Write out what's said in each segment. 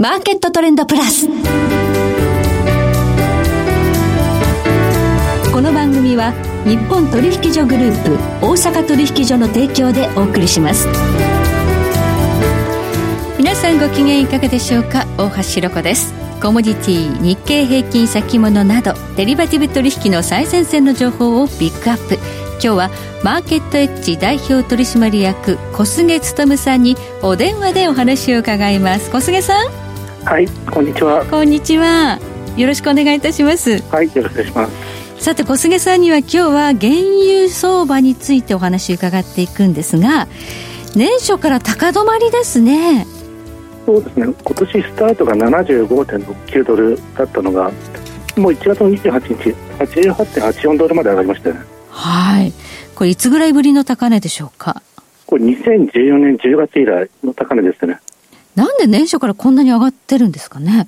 マーケットトレンドプラス。この番組は日本取引所グループ大阪取引所の提供でお送りします。皆さんご機嫌いかがでしょうか？大橋ろ子です。コモディティ日経平均先物などデリバティブ取引の最前線の情報をピックアップ今日はマーケットエッジ代表取締役小菅勉さんにお電話でお話を伺います小菅さんはいこんにちは。こんにちは。よろしくお願いいたします。はいよろしくお願いします。さて小菅さんには今日は原油相場についてお話伺っていくんですが年初から高止まりですね。そうですね。今年スタートが75.69ドルだったのがもう1月の28日88.84ドルまで上がりましたね。はい。これいつぐらいぶりの高値でしょうか？これ2014年10月以来の高値ですねなんで年初からこんなに上がってるんですかね？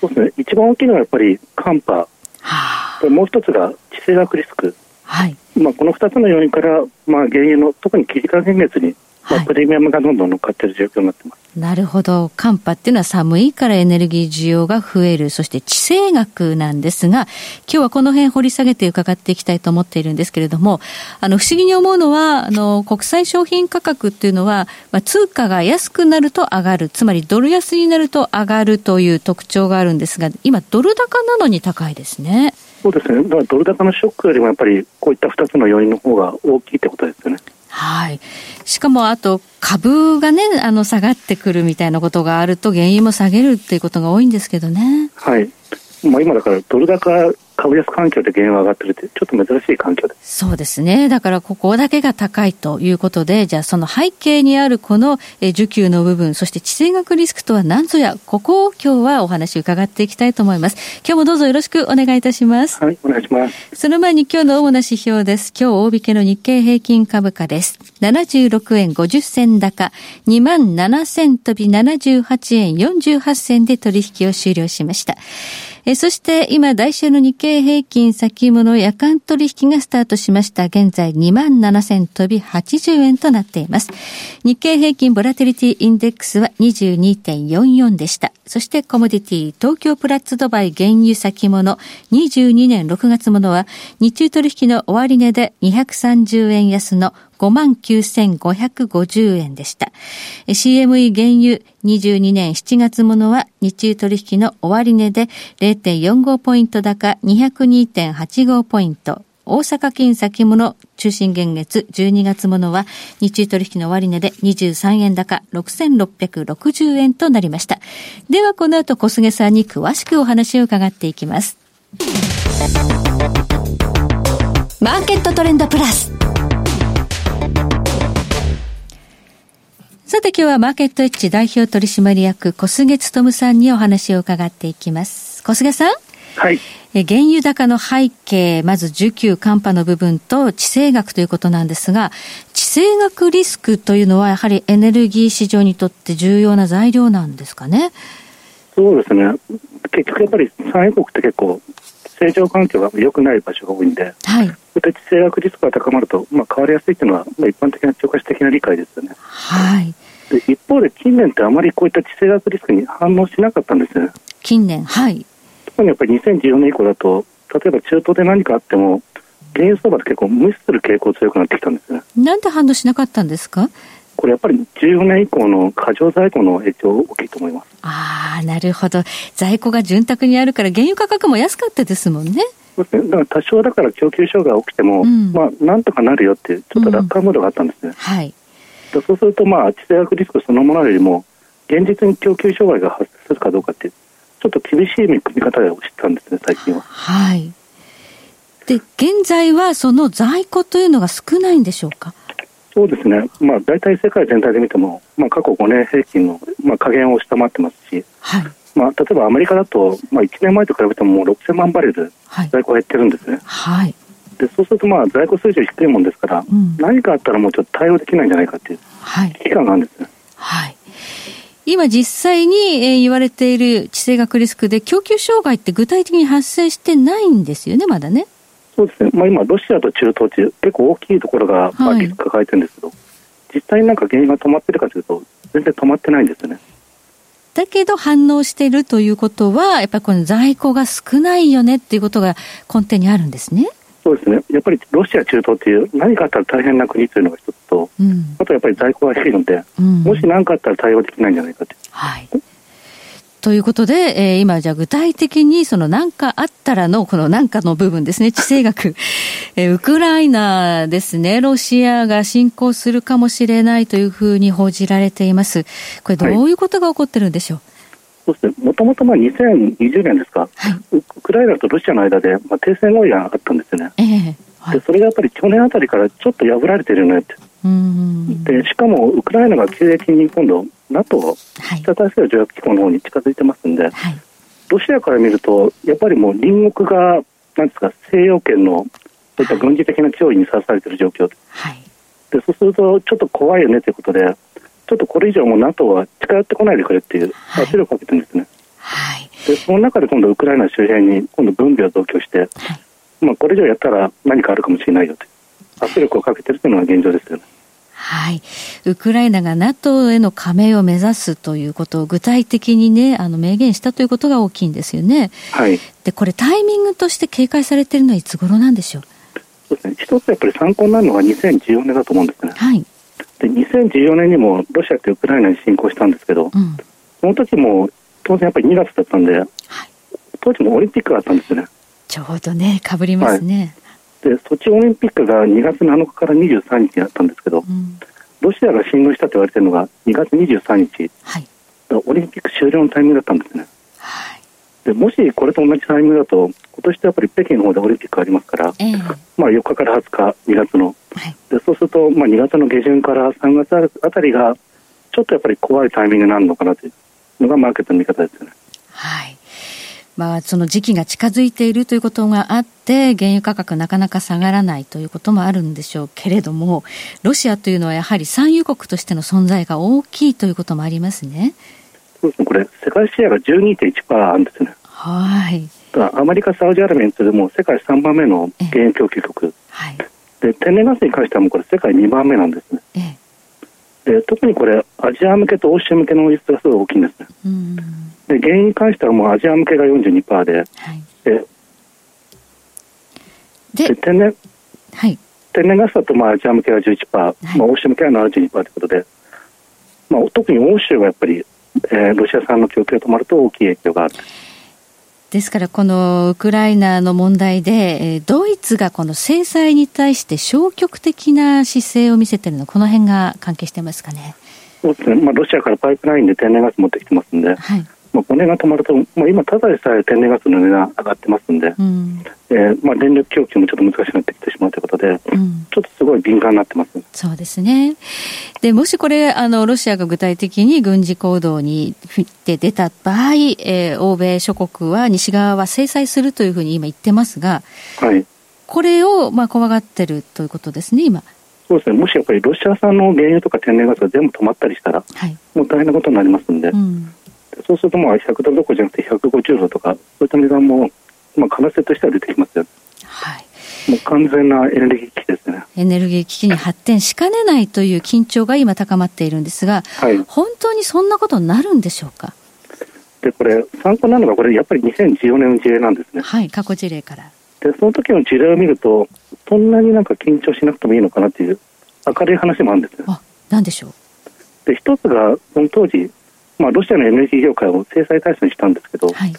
そうですね。一番大きいのはやっぱり寒波、はあ、もう一つが地政学リスク、はい。まあ、この2つの要因から、まあ、原油の特に期間現月にまあ、プレミアムがどんどん乗っかっている状況になってます。なるほど。寒波っていうのは寒いからエネルギー需要が増える。そして地政学なんですが、今日はこの辺掘り下げて伺っていきたいと思っているんですけれども、あの、不思議に思うのは、あの、国際商品価格っていうのは、まあ、通貨が安くなると上がる。つまりドル安になると上がるという特徴があるんですが、今ドル高なのに高いですね。そうですね。だからドル高のショックよりもやっぱりこういった2つの要因の方が大きいってことですよね。はい。しかもあと株がね、あの下がってくるみたいなことがあると原油も下げるっていうことが多いんですけどね。はい。まあ今だからドル高株安環境で原油が上がってるって、ちょっと珍しい環境です。そうですね。だからここだけが高いということで、じゃあその背景にあるこの需給の部分、そして地政学リスクとは何ぞや、ここを今日はお話を伺っていきたいと思います。今日もどうぞよろしくお願いいたします。はい、お願いします。その前に今日の主な指標です。今日大引けの日経平均株価です。76円50銭高、2万7000飛び78円48銭で取引を終了しました。えそして今、来週の日経平均先物夜間取引がスタートしました。現在2万7000飛び80円となっています。日経平均ボラテリティインデックスは22.44でした。そしてコモディティ東京プラッツドバイ原油先物22年6月ものは日中取引の終値で230円安の59,550円でした。CME 原油22年7月ものは日中取引の終値で0.45ポイント高202.85ポイント。大阪金先物中心現月12月ものは日中取引の終値で23円高6660円となりました。ではこの後小菅さんに詳しくお話を伺っていきます。マーケットトレンドプラス。さて今日はマーケットエッジ代表取締役小菅勤さんにお話を伺っていきます。小菅さん？はい。え原油高の背景、まず需給寒波の部分と地政学ということなんですが、地政学リスクというのはやはりエネルギー市場にとって重要な材料なんですかね？そうですね。結局やっぱり産油国って結構成長環境が良くない場所が多いんで、はい、そういった地政学リスクが高まると、まあ、変わりやすいというのは、まあ、一般的な超過的な理解ですよね。はい、で一方で近年ってあまりこういった地政学リスクに反応しなかったんですね。近年、はい。特にやっぱり2014年以降だと、例えば中東で何かあっても、原油相場って結構無視する傾向強くなってきたんですね。なんで反応しなかったんですか？これやっぱり14年以降の過剰在庫の影響大きいと思います。ああ、なるほど。在庫が潤沢にあるから原油価格も安かったですもんね。そうですね。だから多少だから供給障害が起きても、うん、まあなんとかなるよってちょっと楽観ムードがあったんですね。うん、はい。そうするとまあ地政学リスクそのものよりも現実に供給障害が発生するかどうかってちょっと厳しい見方をしたんですね最近は。はい。で現在はその在庫というのが少ないんでしょうか？そうですね、まあ、大体世界全体で見ても、まあ、過去5年平均の、まあ、下限を下回ってますし、はい。まあ、例えばアメリカだと、まあ、1年前と比べてももう6000万バレル在庫減ってるんですね。はい、でそうするとまあ在庫水準低いもんですから、うん、何かあったらもうちょっと対応できないんじゃないかっていう危機感があるんですね。はい、今実際に言われている地政学リスクで供給障害って具体的に発生してないんですよね、まだね。そうですね、まあ、今、ロシアと中東地、結構大きいところが、まあ、リスク抱えてるんですけど、はい、実際になんか原因が止まってるかというと、全然止まってないんですよね。だけど反応しているということは、やっぱりこの在庫が少ないよねっていうことが根底にあるんですね。そうですね。やっぱりロシア、中東っていう何かあったら大変な国というのが一つと、うん、あとやっぱり在庫が低いので、うん、もし何かあったら対応できないんじゃないかと。はい。ということで、えー、今じゃあ具体的にその何かあったらのこの何かの部分ですね、地政学。えー、ウクライナですね、ロシアが侵攻するかもしれないというふうに報じられています。これどういうことが起こってるんでしょう、はい、そうですね、もともとまあ2020年ですか、はい、ウクライナとロシアの間でまあ停戦合意があったんですよね。えーはい、でそれがやっぱり去年あたりからちょっと破られてるよねって。でしかもウクライナが急激に今度 NATO、北大西洋条約機構の方に近づいてますんで、はい、ロシアから見るとやっぱりもう隣国がなんですか西洋圏のそういった軍事的な脅威にさらされている状況。で,、はい、でそうするとちょっと怖いよねということでちょっとこれ以上も NATO は近寄ってこないでくれっていう圧力をかけてるんですね。はい、でその中で今度ウクライナ周辺に今度軍備を増強して、はい、まあ、これ以上やったら何かあるかもしれないよと圧力をかけてるというのが現状ですよね。はい。ウクライナが NATO への加盟を目指すということを具体的にね、あの、明言したということが大きいんですよね。はい。で、これタイミングとして警戒されているのはいつ頃なんでしょう？そうですね。一つやっぱり参考になるのが2014年だと思うんですね。はい。で、2014年にもロシアってウクライナに侵攻したんですけど、うん、その時も当然やっぱり2月だったんで、はい、当時もオリンピックがあったんですよね。ちょうどね、かぶりますね。はい。でソチオリンピックが2月7日から23日にあったんですけど、うん、ロシアが侵攻したと言われているのが2月23日、はい、オリンピック終了のタイミングだったんですね。はい、でもしこれと同じタイミングだと、今年ってやっぱり北京の方でオリンピックありますから、えー、まあ、4日から20日、2月の、はい、でそうすると、まあ、2月の下旬から3月あたりが、ちょっとやっぱり怖いタイミングになるのかなというのがマーケットの見方ですよね。はいまあ、その時期が近づいているということがあって、原油価格なかなか下がらないということもあるんでしょうけれども、ロシアというのはやはり産油国としての存在が大きいということもありますね。そうですね、これ、世界シェアが12.1%あるんですね。はい。アメリカ、サウジアラビアに次いでも世界3番目の原油供給国。はい。で、天然ガスに関してはもうこれ世界2番目なんですね。ええ、で特にこれ、アジア向けと欧州向けの輸出がすごい大きいんですね。うんで原因に関してはもうアジア向けが42%で、はい、でで天然、はい、天然ガスだとまあアジア向けが11%、はい、まあ、欧州向けは72%ということで、まあ、特に欧州はやっぱり、えー、ロシア産の供給が止まると大きい影響がある。ですから、このウクライナの問題で、えー、ドイツがこの制裁に対して消極的な姿勢を見せているの、この辺が関係してますかね？そうですね、まあ、ロシアからパイプラインで天然ガス持ってきてますんで、はい、まあ、骨が止まると、まあ、今、ただでさえ天然ガスの値段上がってますんで、うん、えー、まあ、電力供給もちょっと難しくなってきてしまうということで、うん、ちょっとすごい敏感になってます。そうですね。で、もしこれ、あの、ロシアが具体的に軍事行動に振って出た場合、えー、欧米諸国は、西側は制裁するというふうに今言ってますが、はい、これを、まあ、怖がってるということですね、今。そうですね、もしやっぱりロシア産の原油とか天然ガスが全部止まったりしたら、はい、もう大変なことになりますんで、うんそうするとまあ100ドルどころじゃなくて150ドルとかそういった値段もまあ可能性としては出てきますよ、はい、もう完全なエネルギー危機ですね。エネルギー危機に発展しかねないという緊張が今高まっているんですが、はい、本当にそんなことになるんでしょうか？でこれ参考なのがこれやっぱり2014年の事例なんですね。はい過去事例から。でその時の事例を見るとそんなになんか緊張しなくてもいいのかなっていう明るい話もあるんですよあなんでしょう？で一つがその当時まあ、ロシアのエネルギー業界を制裁対象にしたんですけど、はい、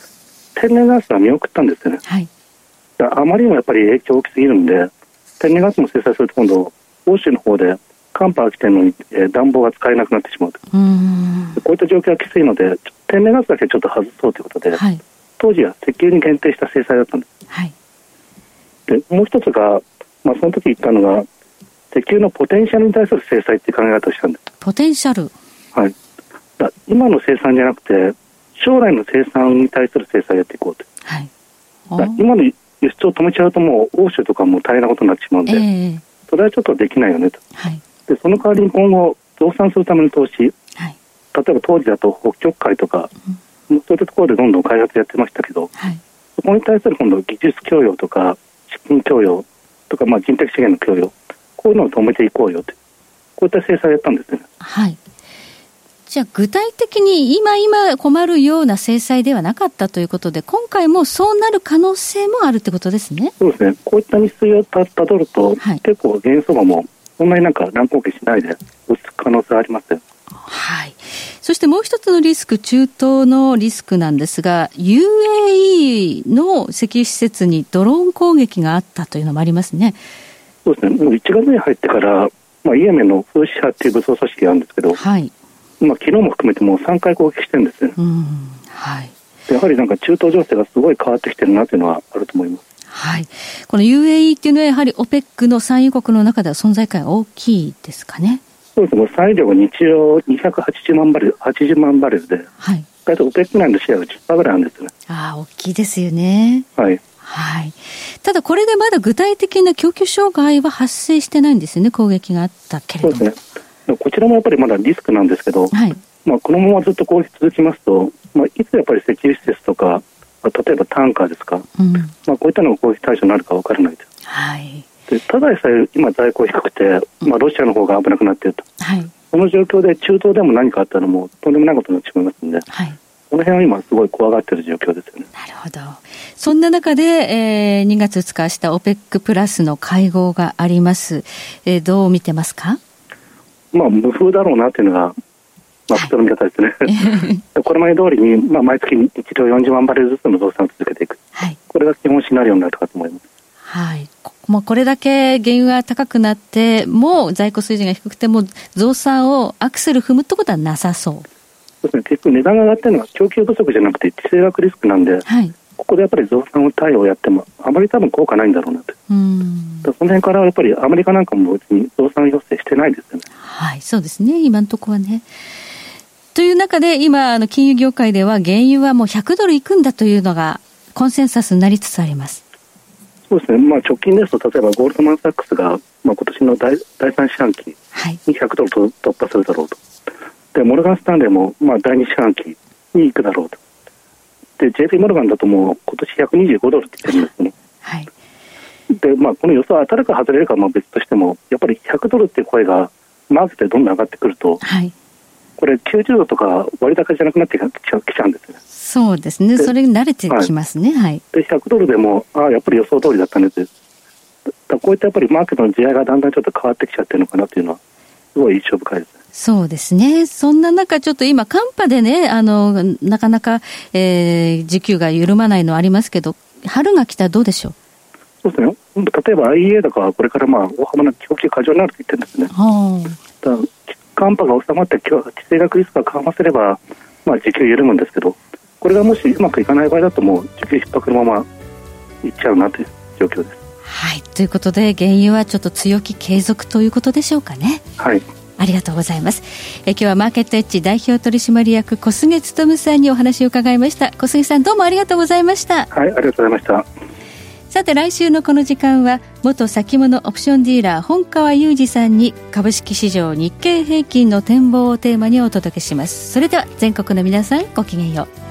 天然ガスは見送ったんですよね、はい、あまりにもやっぱり影響大きすぎるんで天然ガスも制裁すると今度欧州の方で寒波が来てるのに、えー、暖房が使えなくなってしまうと。うこういった状況がきついので天然ガスだけちょっと外そうということで、はい、当時は石油に限定した制裁だったんです、はい、でもう一つが、まあ、その時言ったのが石油のポテンシャルに対する制裁っていう考え方をしたんです。ポテンシャル。はい今の生産じゃなくて将来の生産に対する制裁をやっていこうと、はい、今の輸出を止めちゃうともう欧州とかも大変なことになってしまうんで、えー、それはちょっとできないよねと、はい、でその代わりに今後増産するための投資、はい、例えば当時だと北極海とか、うん、そういったところでどんどん開発やってましたけど、はい、そこに対する今度技術供与とか資金供与とか、まあ、人的資源の供与こういうのを止めていこうよとこういった制裁をやったんですね。はいじゃあ具体的に今今困るような制裁ではなかったということで、今回もそうなる可能性もあるってことですね。そうですね。こういった日数をたたどると、はい、結構原相場もそんなになんか乱高下しないで落ち着く可能性ありますよ。はい。そしてもう一つのリスク、中東のリスクなんですが、UAE の石油施設にドローン攻撃があったというのもありますね。そうですね。もう1月に入ってから、まあ、イエメンのフーシ派っていう武装組織があるんですけど、はい。まあ、昨日も含めてもう3回攻撃してるんですね。うん、はい。やはりなんか中東情勢がすごい変わってきてるなというのはあると思います。はい。この UAE っていうのはやはり OPEC の産油国の中では存在感大きいですかね？そうですね。産油量が日常280万バレル、80万バレルで、はい。だいたい OPEC 内のシェアが10%ぐらいなんですね。ああ、大きいですよね。はい。はい。ただこれでまだ具体的な供給障害は発生してないんですよね、攻撃があったけれども。そうですね。こちらもやっぱりまだリスクなんですけど、はい。まあ、このままずっと攻撃続きますと、まあ、いつやっぱり石油施設とか、まあ、例えばタンカーですか、うん、まあ、こういったのが攻撃対象になるか分からないです。はい、でただでさえ今、在庫低くて、まあ、ロシアの方が危なくなっていると、はい、その状況で中東でも何かあったらもうとんでもないことになってしまいますので、はい、この辺は今、すごい怖がっている状況ですよね。なるほど。そんな中で、えー、2月2日、した OPEC プラスの会合があります。えー、どう見てますか？まあ、無風だろうなというのが、まあ、普通の見方ですね。これまで通りに、まあ、毎月1両40万バレルずつの増産を続けていく。はい、これが基本シナリオになるかと思います。はい。もうこれだけ原油が高くなって、もう在庫水準が低くても、増産をアクセル踏むってことはなさそう。そうですね。結局値段が上がってるのは供給不足じゃなくて地政学リスクなんで、はい、ここでやっぱり増産を対応やっても、あまり多分効果ないんだろうなと。うんその辺からやっぱりアメリカなんかも別に増産要請してないですよね。はい、そうですね。今のところはね。という中で、今、あの、金融業界では原油はもう100ドルいくんだというのが、コンセンサスになりつつあります。そうですね。まあ、直近ですと、例えばゴールドマン・サックスが、まあ、今年の第第3四半期に100ドルと突破するだろうと。で、モルガン・スタンレーも、まあ、第2四半期に行くだろうと。で、JP モルガンだともう、今年125ドルって言ってるんですね。はい。で、まあ、この予想当たるか外れるかは別としても、やっぱり100ドルっていう声が、マーケットでどんどん上がってくると、はい、これ90度とか割高じゃなくなってきちゃうんですね。そうですね。それに慣れてきますね。はい。で、100ドルでも、ああ、やっぱり予想通りだったんです。こういったやっぱりマーケットの地合いがだんだんちょっと変わってきちゃってるのかなというのは、すごい印象深いですね。そうですね。そんな中、ちょっと今、寒波でね、あの、なかなか、えー、時給が緩まないのはありますけど、春が来たらどうでしょう？そうですね。例えば IEA とかはこれからまあ大幅な供給過剰になると言ってるんですね。はあ、寒波が収まって地政学リスクが緩和すれば、まあ、時給緩むんですけどこれがもしうまくいかない場合だともう需給逼迫のままいっちゃうなという状況です。はい、ということで原油はちょっと強気継続ということでしょうかね。はいありがとうございます。え今日はマーケットエッジ代表取締役小菅勤さんにお話を伺いました。小菅さんどうもありがとうございました。はい、ありがとうございました。さて来週のこの時間は元先物オプションディーラー本川裕二さんに株式市場日経平均の展望をテーマにお届けしますそれでは全国の皆さんごきげんよう